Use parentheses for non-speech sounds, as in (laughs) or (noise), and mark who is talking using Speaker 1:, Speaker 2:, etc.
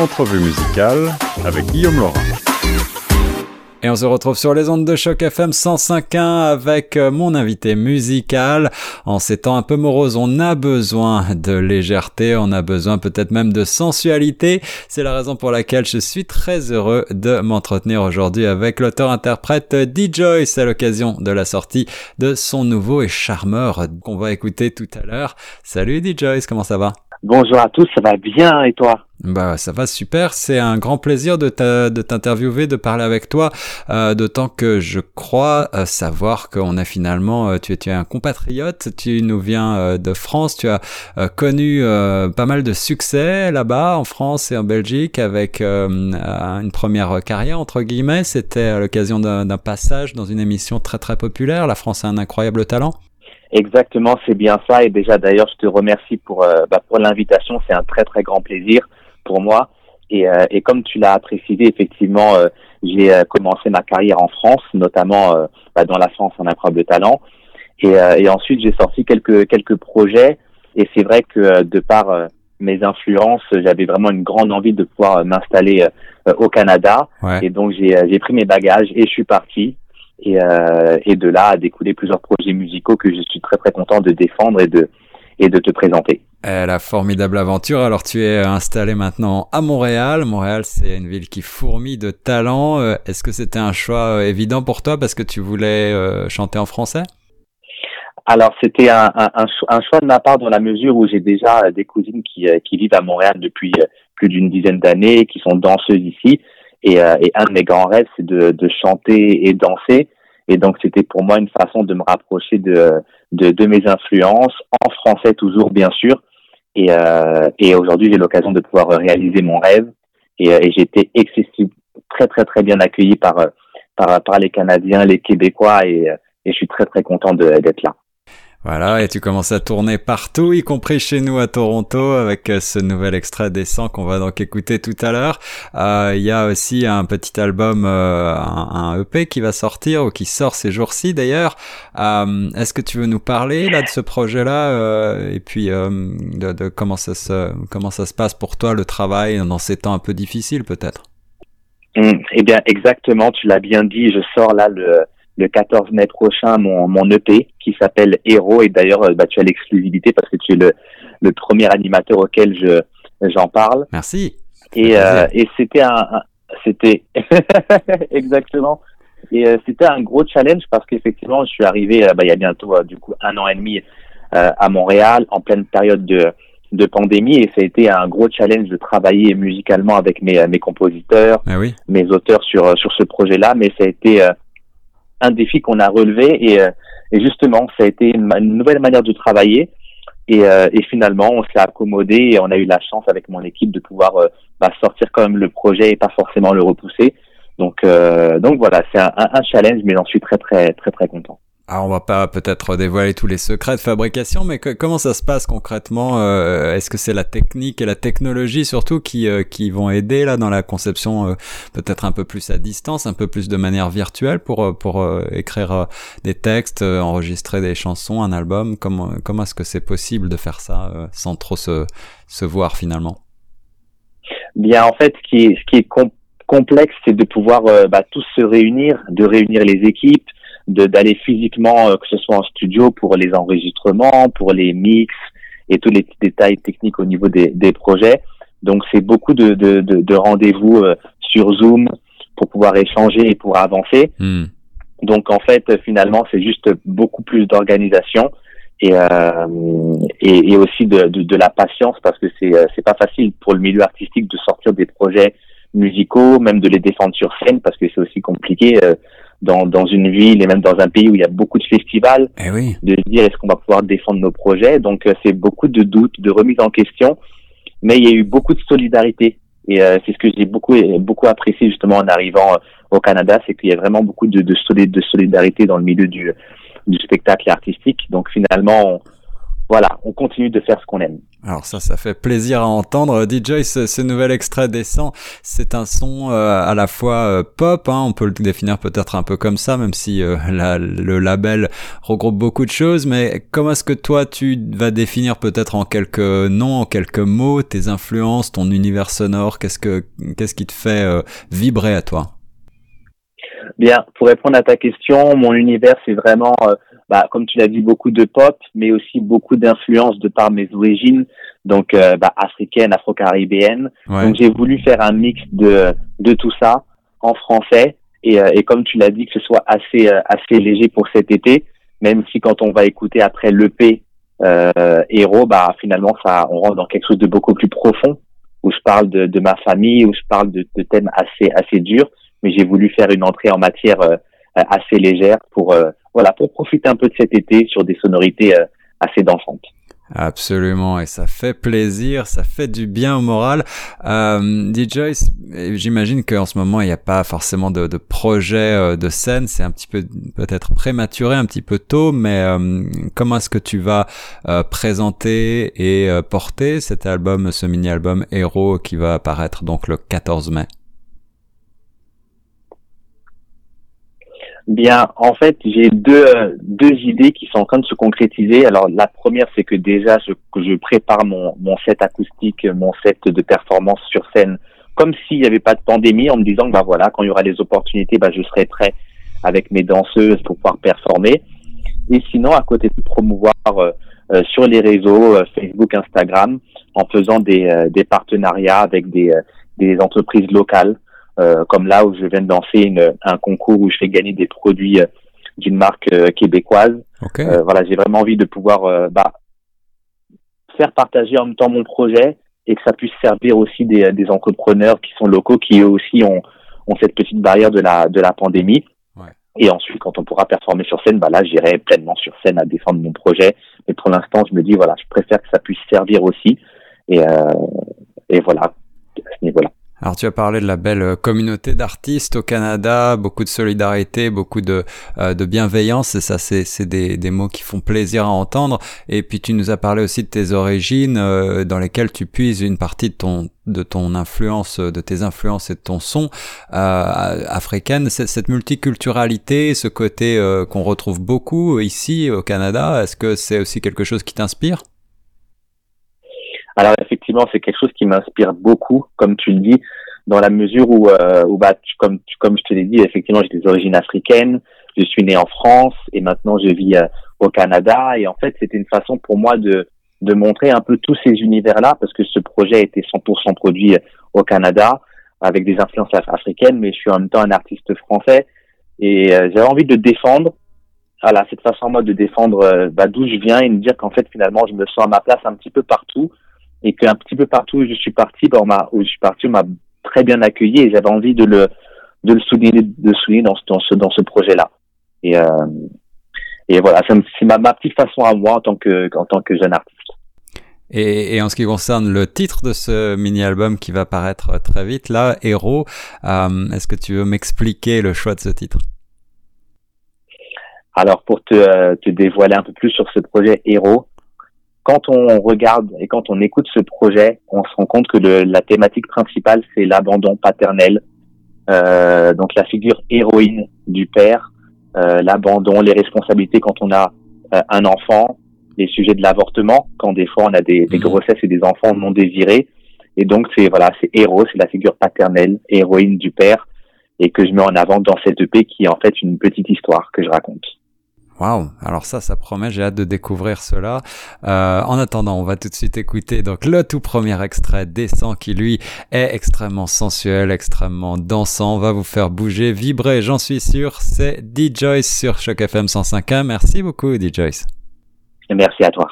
Speaker 1: Entrevue musicale avec Guillaume Laurent. Et on se retrouve sur les ondes de choc FM 105.1 avec euh, mon invité musical. En ces temps un peu moroses, on a besoin de légèreté, on a besoin peut-être même de sensualité. C'est la raison pour laquelle je suis très heureux de m'entretenir aujourd'hui avec l'auteur-interprète D-Joyce à l'occasion de la sortie de son nouveau et charmeur qu'on va écouter tout à l'heure. Salut D-Joyce, comment ça va?
Speaker 2: Bonjour à tous, ça va bien et toi
Speaker 1: bah ça va super, c'est un grand plaisir de t'interviewer, de parler avec toi, euh, d'autant que je crois euh, savoir qu'on a finalement, euh, tu, es, un compatriote, tu nous viens de France, tu as connu pas mal de succès là-bas en France et en Belgique avec une première carrière entre guillemets, c'était à l'occasion d'un passage dans une émission très très populaire, La France a un incroyable talent.
Speaker 2: Exactement, c'est bien ça. Et déjà, d'ailleurs, je te remercie pour, bah, pour l'invitation. C'est un très, très grand plaisir pour moi. Et, euh, et comme tu l'as précisé, effectivement, euh, j'ai euh, commencé ma carrière en France, notamment bah, dans la France en incroyable talent. Et, et ensuite, j'ai sorti quelques quelques projets. Et c'est vrai que de par mes influences, j'avais vraiment une grande envie de pouvoir m'installer au Canada. Et donc, j'ai j'ai pris mes bagages et je suis parti. Et, et de là a découlé plusieurs projets musicaux que je suis très très content de défendre et de et de te présenter.
Speaker 1: la formidable aventure. Alors tu es installé maintenant à Montréal. Montréal, c'est une ville qui fourmille de talents. Euh, est-ce que c'était un choix euh, évident pour toi parce que tu voulais euh, chanter en français?
Speaker 2: Alors c'était un, un, un, choix de ma part dans la mesure où j'ai déjà des cousines qui, qui vivent à Montréal depuis plus d'une dizaine d'années, qui sont danseuses ici. Et, et un de mes grands rêves, c'est de, de chanter et danser. Et donc c'était pour moi une façon de me rapprocher de, de, de mes influences, en français toujours bien sûr. Et, euh, et aujourd'hui, j'ai l'occasion de pouvoir réaliser mon rêve. Et, euh, et j'ai été excessivement très très très bien accueilli par, euh, par, par les Canadiens, les Québécois, et, euh, et je suis très très content d'être là.
Speaker 1: Voilà, et tu commences à tourner partout, y compris chez nous à Toronto, avec euh, ce nouvel extrait des 100 qu'on va donc écouter tout à l'heure. Euh, il y a aussi un petit album, euh, un, EP qui va sortir, ou qui sort ces jours-ci d'ailleurs. Est-ce que tu veux nous parler là de ce projet-là, et puis de, de, comment ça se comment ça se passe pour toi le travail dans ces temps un peu difficiles peut-être?
Speaker 2: Mmh, Eh bien, exactement, tu l'as bien dit. Je sors là le le 14 mai prochain mon, mon EP qui s'appelle Héros et d'ailleurs euh, bah, tu as l'exclusivité parce que tu es le, le premier animateur auquel je j'en parle.
Speaker 1: Merci.
Speaker 2: Et, euh, et c'était un, c'était (laughs) exactement et euh, c'était un gros challenge parce qu'effectivement je suis arrivé bah, il y a bientôt du coup un an et demi à Montréal en pleine période de de pandémie et ça a été un gros challenge de travailler musicalement avec mes mes compositeurs,
Speaker 1: ah oui.
Speaker 2: mes auteurs sur sur ce projet-là mais ça a été un défi qu'on a relevé et, euh, justement, ça a été une, nouvelle manière de travailler. Et, euh, finalement, on s'est accommodé et on a eu la chance avec mon équipe de pouvoir euh, bah, sortir quand même le projet et pas forcément le repousser. Donc, donc voilà, c'est un, un, challenge, mais j'en suis très très très très content.
Speaker 1: Alors on va pas peut-être dévoiler tous les secrets de fabrication, mais comment ça se passe concrètement euh, Est-ce que c'est la technique et la technologie surtout qui, euh, qui vont aider là dans la conception euh, peut-être un peu plus à distance, un peu plus de manière virtuelle pour, pour écrire des textes, enregistrer des chansons, un album? Comment, comment est-ce que c'est possible de faire ça sans trop se, se voir finalement?
Speaker 2: Bien en fait, ce qui est, ce qui est complexe, c'est de pouvoir bah, tous se réunir, de réunir les équipes d'aller physiquement, euh, que ce soit en studio pour les enregistrements, pour les mix et tous les petits détails techniques au niveau des, des projets. Donc c'est beaucoup de, de, de, de rendez-vous euh, sur Zoom pour pouvoir échanger et pour avancer.
Speaker 1: Hmm.
Speaker 2: Donc en fait finalement c'est juste beaucoup plus d'organisation et, euh, et, et aussi de, de, de, la patience parce que c'est c'est pas facile pour le milieu artistique de sortir des projets musicaux, même de les défendre sur scène parce que c'est aussi compliqué dans, dans une ville et même dans un pays où il y a beaucoup de festivals,
Speaker 1: eh oui.
Speaker 2: de se dire est-ce qu'on va pouvoir défendre nos projets. Donc euh, c'est beaucoup de doutes, de remise en question, mais il y a eu beaucoup de solidarité. Et euh, c'est ce que j'ai beaucoup beaucoup apprécié justement en arrivant euh, au Canada, c'est qu'il y a vraiment beaucoup de, de, de solidarité dans le milieu du, du spectacle artistique. Donc finalement, voilà, on continue de faire ce qu'on aime.
Speaker 1: Alors ça, ça fait plaisir à entendre. DJ, ce, ce nouvel extrait descend, c'est un son euh, à la fois euh, pop, hein, on peut le définir peut-être un peu comme ça, même si euh, (laughs) la, le label regroupe beaucoup de choses. Mais comment est-ce que toi, tu vas définir peut-être en quelques noms, en quelques mots, tes influences, ton univers sonore? Qu'est-ce que qu'est-ce qui te fait vibrer à toi?
Speaker 2: Bien, pour répondre à ta question, mon univers, c'est vraiment bah, comme tu l'as dit, beaucoup de pop, mais aussi beaucoup d'influence de par mes origines, donc euh, bah, africaines, afro-caribéennes. Donc j'ai voulu faire un mix de, de tout ça en français, et, euh, et comme tu l'as dit, que ce soit assez, euh, assez léger pour cet été, même si quand on va écouter après l'EP euh, Héros, bah, finalement, ça, on rentre dans quelque chose de beaucoup plus profond, où je parle de, de ma famille, où je parle de, de thèmes assez, assez durs, mais j'ai voulu faire une entrée en matière assez légère pour voilà, pour profiter un peu de cet été sur des sonorités euh, assez dansantes.
Speaker 1: Absolument, et ça fait plaisir, ça fait du bien au moral. Euh, DJ, j'imagine qu'en ce moment il n'y a pas forcément de, de projet euh, de scène, c'est un petit peu peut-être prématuré, un petit peu tôt, mais euh, comment est-ce que tu vas présenter et porter cet album, ce mini-album Héros qui va apparaître donc le 14 mai?
Speaker 2: Bien, en fait, j'ai deux deux idées qui sont en train de se concrétiser. Alors, la première, c'est que déjà, je, je prépare mon mon set acoustique, mon set de performance sur scène, comme s'il n'y avait pas de pandémie, en me disant que bah voilà, quand il y aura des opportunités, bah je serai prêt avec mes danseuses pour pouvoir performer. Et sinon, à côté de promouvoir euh, euh, sur les réseaux euh, Facebook, Instagram, en faisant des des partenariats avec des des entreprises locales euh, comme là où je viens de lancer une, un concours où je fais gagner des produits euh, d'une marque euh, québécoise. voilà, j'ai vraiment envie de pouvoir bah, faire partager en même temps mon projet et que ça puisse servir aussi des, des entrepreneurs qui sont locaux, qui eux aussi ont, ont cette petite barrière de la, de la pandémie. Ouais. Et ensuite, quand on pourra performer sur scène, bah là, j'irai pleinement sur scène à défendre mon projet. Mais pour l'instant, je me dis, voilà, je préfère que ça puisse servir aussi. Et, euh, et voilà, à ce niveau-là.
Speaker 1: Alors tu as parlé de la belle euh, communauté d'artistes au Canada, beaucoup de solidarité, beaucoup de, euh, bienveillance, et ça c'est des, mots qui font plaisir à entendre. Et puis tu nous as parlé aussi de tes origines, euh, dans lesquelles tu puises une partie de ton de ton influence, de tes influences et de ton son euh, africaine. Cette multiculturalité, ce côté qu'on retrouve beaucoup ici au Canada, est-ce que c'est aussi quelque chose qui t'inspire?
Speaker 2: Alors effectivement, c'est quelque chose qui m'inspire beaucoup, comme tu le dis, dans la mesure où, euh, bah, comme, comme je te l'ai dit, effectivement, j'ai des origines africaines, je suis né en France et maintenant je vis euh, au Canada. Et en fait, c'était une façon pour moi de, de montrer un peu tous ces univers-là, parce que ce projet a été 100% produit euh, au Canada, avec des influences africaines, mais je suis en même temps un artiste français. Et euh, j'avais envie de défendre, voilà, cette façon moi de défendre bah, d'où je viens et de dire qu'en fait, finalement, je me sens à ma place un petit peu partout et qu'un petit peu partout où je suis parti, ben, où je suis parti, on m'a très bien accueilli et j'avais envie de le de le souligner, de souligner dans, dans ce dans ce projet-là. Et euh, et voilà, c'est ma, ma petite façon à moi en tant que en tant que jeune artiste.
Speaker 1: Et, et, en ce qui concerne le titre de ce mini-album qui va paraître très vite, là, Héros, euh, est-ce que tu veux m'expliquer le choix de ce titre?
Speaker 2: Alors, pour te, te dévoiler un peu plus sur ce projet Héros, quand on regarde et quand on écoute ce projet, on se rend compte que le, la thématique principale, c'est l'abandon paternel. Euh, donc la figure héroïne du père, euh, l'abandon, les responsabilités quand on a euh, un enfant, les sujets de l'avortement, quand des fois on a des, des, mhm. grossesses et des enfants non désirés. Et donc c'est voilà, c'est héros, c'est la figure paternelle, héroïne du père, et que je mets en avant dans cette EP qui est en fait une petite histoire que je raconte.
Speaker 1: Waouh, alors ça, ça promet, j'ai hâte de découvrir cela. Euh, en attendant, on va tout de suite écouter donc le tout premier extrait Descend qui lui est extrêmement sensuel, extrêmement dansant, va vous faire bouger, vibrer, j'en suis sûr. C'est D-Joyce sur Choc FM 105.1. Merci beaucoup D-Joyce.
Speaker 2: Merci à toi.